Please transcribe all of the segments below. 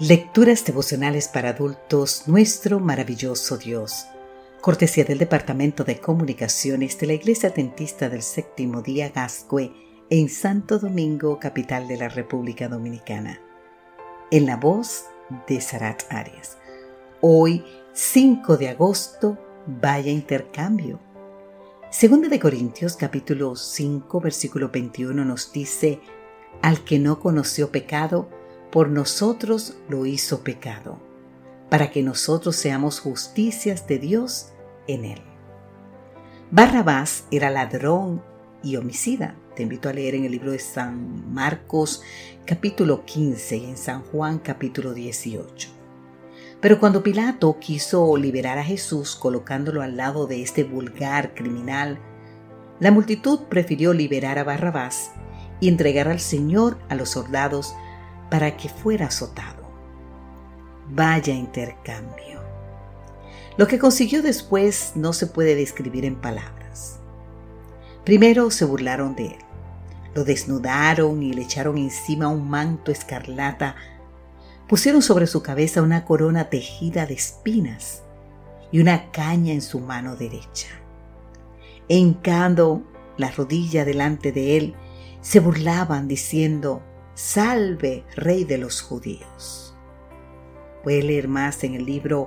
Lecturas devocionales para adultos, nuestro maravilloso Dios. Cortesía del Departamento de Comunicaciones de la Iglesia Dentista del Séptimo Día Gascue en Santo Domingo, capital de la República Dominicana. En la voz de Sarat Arias. Hoy, 5 de agosto, vaya intercambio. Segunda de Corintios capítulo 5 versículo 21 nos dice, al que no conoció pecado, por nosotros lo hizo pecado, para que nosotros seamos justicias de Dios en él. Barrabás era ladrón y homicida. Te invito a leer en el libro de San Marcos capítulo 15 y en San Juan capítulo 18. Pero cuando Pilato quiso liberar a Jesús colocándolo al lado de este vulgar criminal, la multitud prefirió liberar a Barrabás y entregar al Señor a los soldados para que fuera azotado. Vaya intercambio. Lo que consiguió después no se puede describir en palabras. Primero se burlaron de él, lo desnudaron y le echaron encima un manto escarlata, pusieron sobre su cabeza una corona tejida de espinas y una caña en su mano derecha. Encando la rodilla delante de él, se burlaban diciendo, Salve, Rey de los judíos. Puede leer más en el libro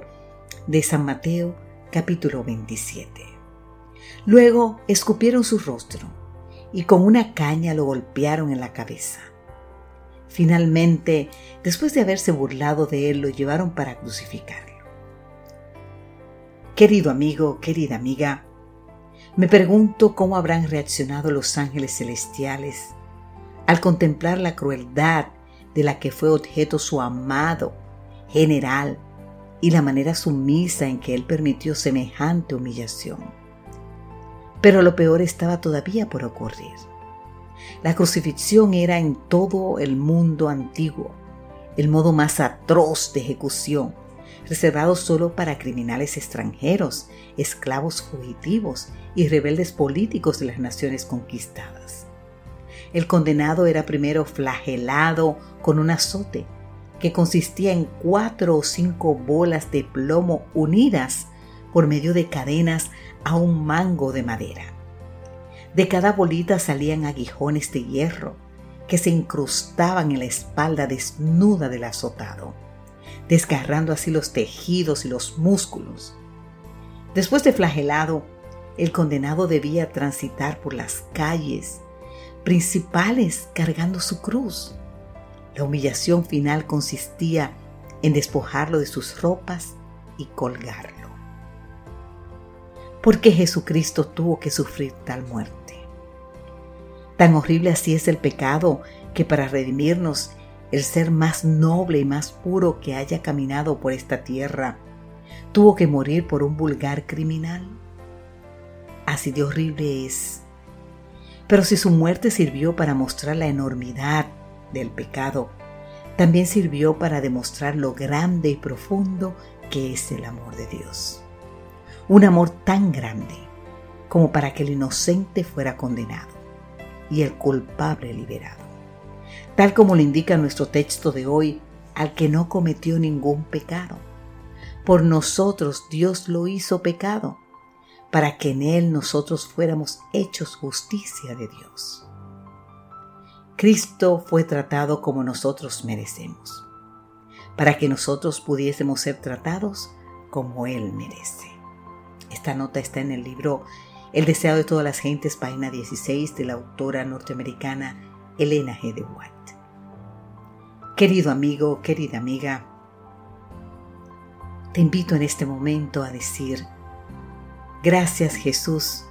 de San Mateo, capítulo 27. Luego escupieron su rostro y con una caña lo golpearon en la cabeza. Finalmente, después de haberse burlado de él, lo llevaron para crucificarlo. Querido amigo, querida amiga, me pregunto cómo habrán reaccionado los ángeles celestiales al contemplar la crueldad de la que fue objeto su amado general y la manera sumisa en que él permitió semejante humillación. Pero lo peor estaba todavía por ocurrir. La crucifixión era en todo el mundo antiguo el modo más atroz de ejecución, reservado solo para criminales extranjeros, esclavos fugitivos y rebeldes políticos de las naciones conquistadas. El condenado era primero flagelado con un azote que consistía en cuatro o cinco bolas de plomo unidas por medio de cadenas a un mango de madera. De cada bolita salían aguijones de hierro que se incrustaban en la espalda desnuda del azotado, desgarrando así los tejidos y los músculos. Después de flagelado, el condenado debía transitar por las calles principales cargando su cruz. La humillación final consistía en despojarlo de sus ropas y colgarlo. ¿Por qué Jesucristo tuvo que sufrir tal muerte? Tan horrible así es el pecado que para redimirnos el ser más noble y más puro que haya caminado por esta tierra tuvo que morir por un vulgar criminal. Así de horrible es pero si su muerte sirvió para mostrar la enormidad del pecado, también sirvió para demostrar lo grande y profundo que es el amor de Dios. Un amor tan grande como para que el inocente fuera condenado y el culpable liberado. Tal como lo indica nuestro texto de hoy, al que no cometió ningún pecado. Por nosotros Dios lo hizo pecado para que en Él nosotros fuéramos hechos justicia de Dios. Cristo fue tratado como nosotros merecemos, para que nosotros pudiésemos ser tratados como Él merece. Esta nota está en el libro El deseo de todas las gentes, página 16, de la autora norteamericana Elena G. de White. Querido amigo, querida amiga, te invito en este momento a decir, Gracias Jesús,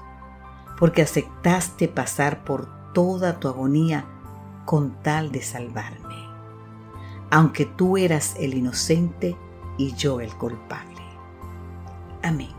porque aceptaste pasar por toda tu agonía con tal de salvarme, aunque tú eras el inocente y yo el culpable. Amén.